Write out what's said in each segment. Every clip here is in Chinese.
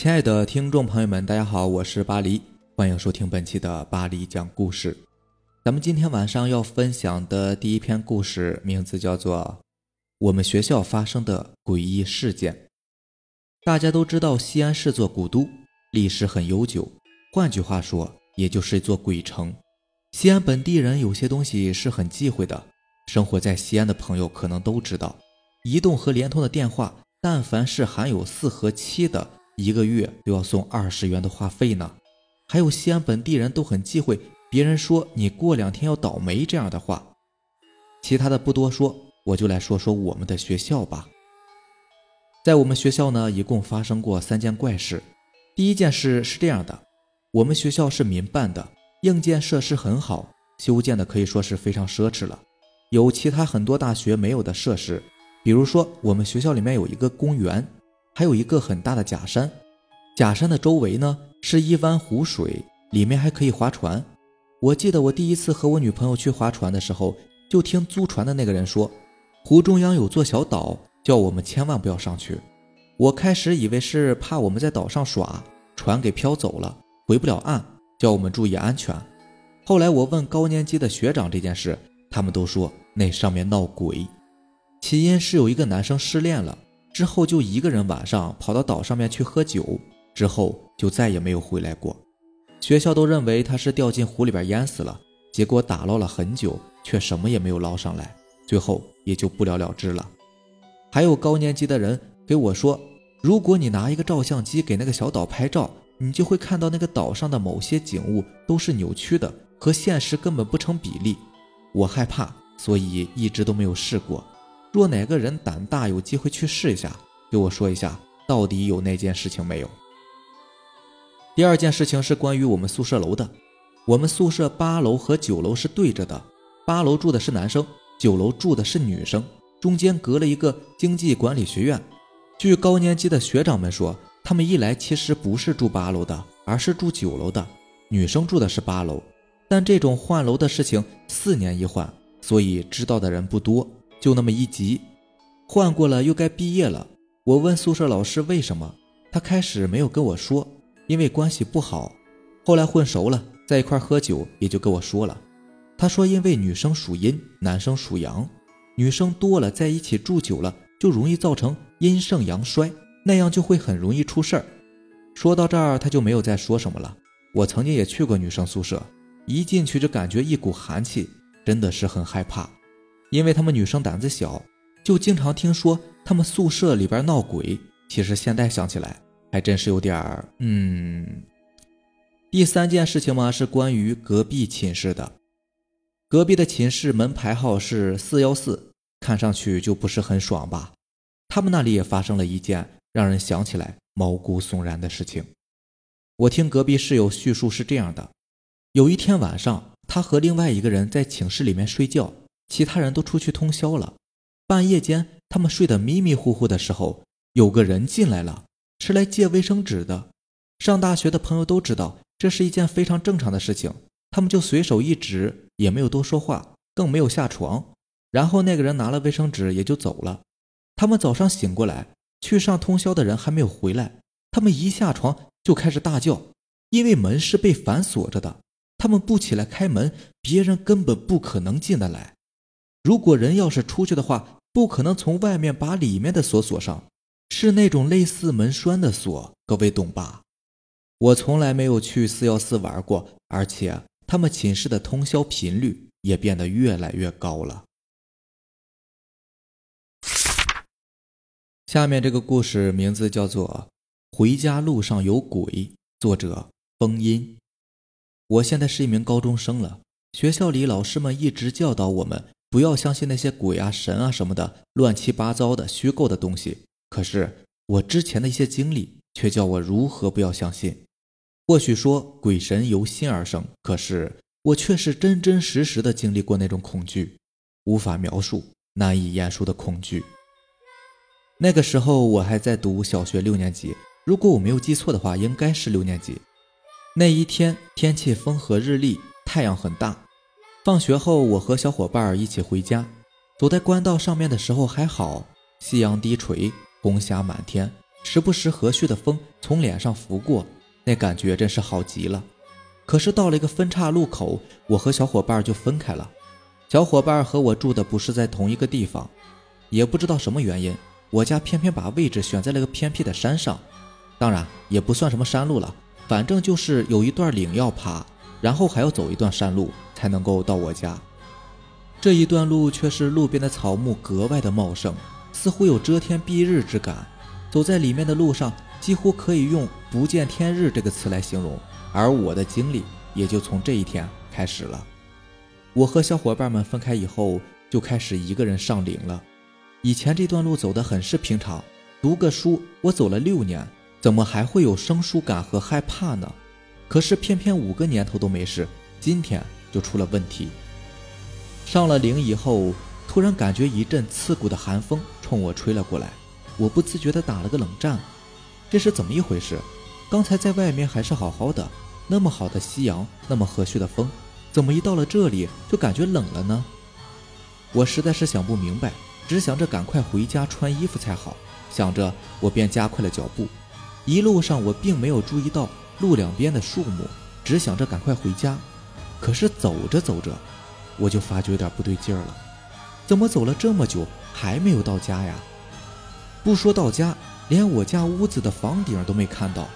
亲爱的听众朋友们，大家好，我是巴黎，欢迎收听本期的巴黎讲故事。咱们今天晚上要分享的第一篇故事，名字叫做《我们学校发生的诡异事件》。大家都知道，西安是座古都，历史很悠久，换句话说，也就是一座鬼城。西安本地人有些东西是很忌讳的，生活在西安的朋友可能都知道，移动和联通的电话，但凡是含有四和七的。一个月都要送二十元的话费呢，还有西安本地人都很忌讳别人说你过两天要倒霉这样的话。其他的不多说，我就来说说我们的学校吧。在我们学校呢，一共发生过三件怪事。第一件事是这样的，我们学校是民办的，硬件设施很好，修建的可以说是非常奢侈了，有其他很多大学没有的设施。比如说，我们学校里面有一个公园。还有一个很大的假山，假山的周围呢是一湾湖水，里面还可以划船。我记得我第一次和我女朋友去划船的时候，就听租船的那个人说，湖中央有座小岛，叫我们千万不要上去。我开始以为是怕我们在岛上耍，船给飘走了，回不了岸，叫我们注意安全。后来我问高年级的学长这件事，他们都说那上面闹鬼，起因是有一个男生失恋了。之后就一个人晚上跑到岛上面去喝酒，之后就再也没有回来过。学校都认为他是掉进湖里边淹死了，结果打捞了很久，却什么也没有捞上来，最后也就不了了之了。还有高年级的人给我说，如果你拿一个照相机给那个小岛拍照，你就会看到那个岛上的某些景物都是扭曲的，和现实根本不成比例。我害怕，所以一直都没有试过。若哪个人胆大，有机会去试一下，给我说一下到底有那件事情没有。第二件事情是关于我们宿舍楼的，我们宿舍八楼和九楼是对着的，八楼住的是男生，九楼住的是女生，中间隔了一个经济管理学院。据高年级的学长们说，他们一来其实不是住八楼的，而是住九楼的，女生住的是八楼。但这种换楼的事情四年一换，所以知道的人不多。就那么一集，换过了又该毕业了。我问宿舍老师为什么，他开始没有跟我说，因为关系不好。后来混熟了，在一块喝酒，也就跟我说了。他说，因为女生属阴，男生属阳，女生多了在一起住久了，就容易造成阴盛阳衰，那样就会很容易出事儿。说到这儿，他就没有再说什么了。我曾经也去过女生宿舍，一进去就感觉一股寒气，真的是很害怕。因为他们女生胆子小，就经常听说他们宿舍里边闹鬼。其实现在想起来，还真是有点儿……嗯。第三件事情嘛，是关于隔壁寝室的。隔壁的寝室门牌号是四幺四，看上去就不是很爽吧？他们那里也发生了一件让人想起来毛骨悚然的事情。我听隔壁室友叙述是这样的：有一天晚上，他和另外一个人在寝室里面睡觉。其他人都出去通宵了，半夜间他们睡得迷迷糊糊的时候，有个人进来了，是来借卫生纸的。上大学的朋友都知道，这是一件非常正常的事情，他们就随手一指，也没有多说话，更没有下床。然后那个人拿了卫生纸也就走了。他们早上醒过来，去上通宵的人还没有回来，他们一下床就开始大叫，因为门是被反锁着的，他们不起来开门，别人根本不可能进得来。如果人要是出去的话，不可能从外面把里面的锁锁上，是那种类似门栓的锁，各位懂吧？我从来没有去四幺四玩过，而且他们寝室的通宵频率也变得越来越高了。下面这个故事名字叫做《回家路上有鬼》，作者风音。我现在是一名高中生了，学校里老师们一直教导我们。不要相信那些鬼啊、神啊什么的乱七八糟的虚构的东西。可是我之前的一些经历却叫我如何不要相信。或许说鬼神由心而生，可是我却是真真实实的经历过那种恐惧，无法描述、难以言述的恐惧。那个时候我还在读小学六年级，如果我没有记错的话，应该是六年级。那一天天气风和日丽，太阳很大。放学后，我和小伙伴一起回家，走在官道上面的时候还好，夕阳低垂，红霞满天，时不时和煦的风从脸上拂过，那感觉真是好极了。可是到了一个分岔路口，我和小伙伴就分开了。小伙伴和我住的不是在同一个地方，也不知道什么原因，我家偏偏把位置选在了个偏僻的山上。当然也不算什么山路了，反正就是有一段岭要爬，然后还要走一段山路才能够到我家。这一段路却是路边的草木格外的茂盛，似乎有遮天蔽日之感。走在里面的路上，几乎可以用“不见天日”这个词来形容。而我的经历也就从这一天开始了。我和小伙伴们分开以后，就开始一个人上岭了。以前这段路走得很是平常，读个书，我走了六年，怎么还会有生疏感和害怕呢？可是偏偏五个年头都没事，今天就出了问题。上了岭以后，突然感觉一阵刺骨的寒风冲我吹了过来。我不自觉地打了个冷战，这是怎么一回事？刚才在外面还是好好的，那么好的夕阳，那么和煦的风，怎么一到了这里就感觉冷了呢？我实在是想不明白，只想着赶快回家穿衣服才好。想着，我便加快了脚步。一路上我并没有注意到路两边的树木，只想着赶快回家。可是走着走着，我就发觉有点不对劲儿了，怎么走了这么久还没有到家呀？不说到家，连我家屋子的房顶都没看到，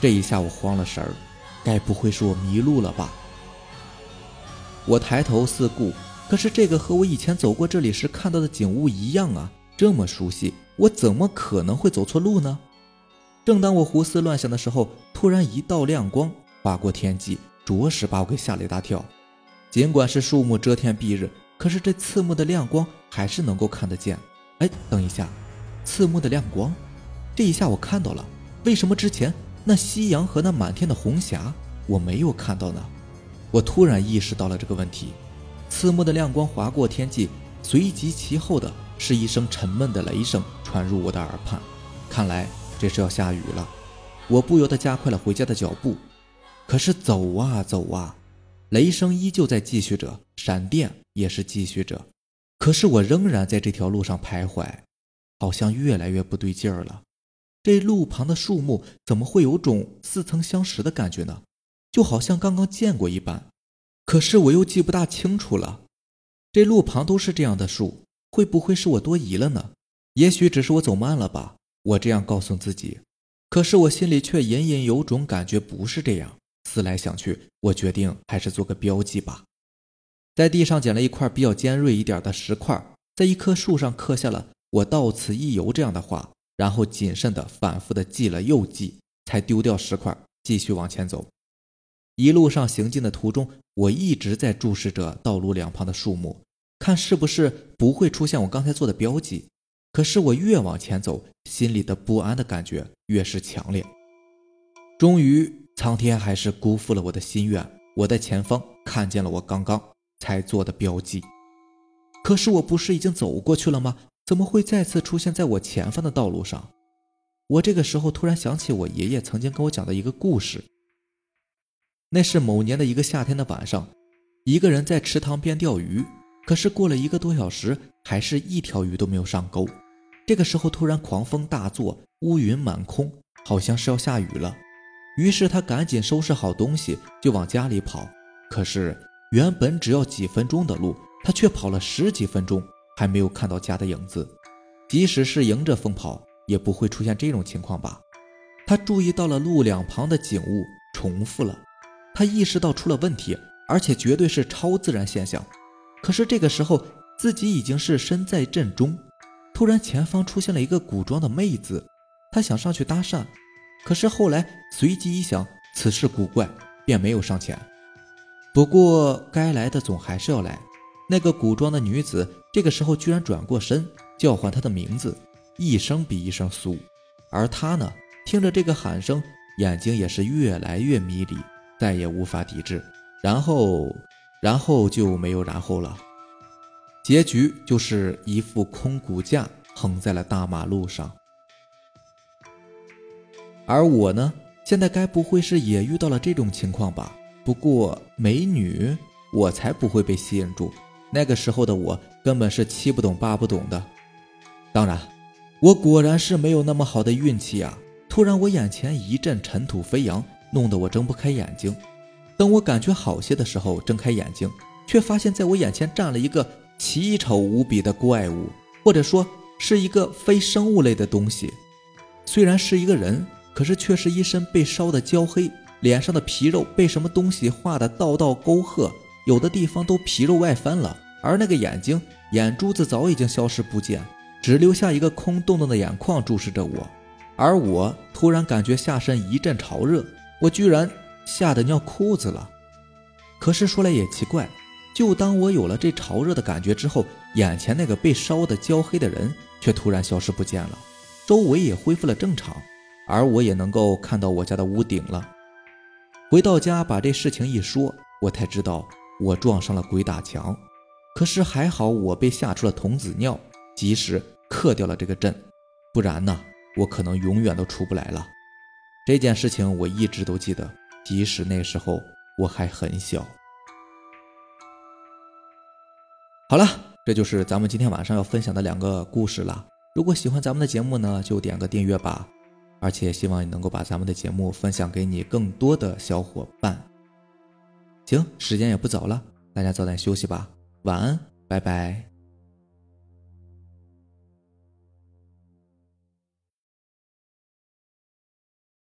这一下我慌了神儿，该不会是我迷路了吧？我抬头四顾，可是这个和我以前走过这里时看到的景物一样啊，这么熟悉，我怎么可能会走错路呢？正当我胡思乱想的时候，突然一道亮光划过天际，着实把我给吓了一大跳。尽管是树木遮天蔽日，可是这刺目的亮光还是能够看得见。哎，等一下。刺目的亮光，这一下我看到了。为什么之前那夕阳和那满天的红霞我没有看到呢？我突然意识到了这个问题。刺目的亮光划过天际，随即其后的是一声沉闷的雷声传入我的耳畔。看来这是要下雨了。我不由得加快了回家的脚步。可是走啊走啊，雷声依旧在继续着，闪电也是继续着。可是我仍然在这条路上徘徊。好像越来越不对劲儿了，这路旁的树木怎么会有种似曾相识的感觉呢？就好像刚刚见过一般，可是我又记不大清楚了。这路旁都是这样的树，会不会是我多疑了呢？也许只是我走慢了吧。我这样告诉自己，可是我心里却隐隐有种感觉不是这样。思来想去，我决定还是做个标记吧。在地上捡了一块比较尖锐一点的石块，在一棵树上刻下了。我到此一游这样的话，然后谨慎的、反复的记了又记，才丢掉石块，继续往前走。一路上行进的途中，我一直在注视着道路两旁的树木，看是不是不会出现我刚才做的标记。可是我越往前走，心里的不安的感觉越是强烈。终于，苍天还是辜负了我的心愿，我在前方看见了我刚刚才做的标记。可是我不是已经走过去了吗？怎么会再次出现在我前方的道路上？我这个时候突然想起我爷爷曾经跟我讲的一个故事。那是某年的一个夏天的晚上，一个人在池塘边钓鱼，可是过了一个多小时，还是一条鱼都没有上钩。这个时候突然狂风大作，乌云满空，好像是要下雨了。于是他赶紧收拾好东西就往家里跑。可是原本只要几分钟的路，他却跑了十几分钟。还没有看到家的影子，即使是迎着风跑，也不会出现这种情况吧？他注意到了路两旁的景物重复了，他意识到出了问题，而且绝对是超自然现象。可是这个时候，自己已经是身在阵中，突然前方出现了一个古装的妹子，他想上去搭讪，可是后来随即一想此事古怪，便没有上前。不过该来的总还是要来。那个古装的女子这个时候居然转过身叫唤他的名字，一声比一声酥，而他呢，听着这个喊声，眼睛也是越来越迷离，再也无法抵制。然后，然后就没有然后了，结局就是一副空骨架横在了大马路上。而我呢，现在该不会是也遇到了这种情况吧？不过美女，我才不会被吸引住。那个时候的我根本是七不懂八不懂的，当然，我果然是没有那么好的运气啊！突然，我眼前一阵尘土飞扬，弄得我睁不开眼睛。等我感觉好些的时候，睁开眼睛，却发现在我眼前站了一个奇丑无比的怪物，或者说是一个非生物类的东西。虽然是一个人，可是却是一身被烧得焦黑，脸上的皮肉被什么东西画的道道沟壑，有的地方都皮肉外翻了。而那个眼睛，眼珠子早已经消失不见，只留下一个空洞洞的眼眶注视着我。而我突然感觉下身一阵潮热，我居然。吓得尿裤子了，可是说来也奇怪，就当我有了这潮热的感觉之后，眼前那个被烧得焦黑的人却突然消失不见了，周围也恢复了正常，而我也能够看到我家的屋顶了。回到家把这事情一说，我才知道我撞上了鬼打墙，可是还好我被吓出了童子尿，及时克掉了这个阵，不然呢，我可能永远都出不来了。这件事情我一直都记得。即使那时候我还很小。好了，这就是咱们今天晚上要分享的两个故事了。如果喜欢咱们的节目呢，就点个订阅吧。而且希望你能够把咱们的节目分享给你更多的小伙伴。行，时间也不早了，大家早点休息吧，晚安，拜拜。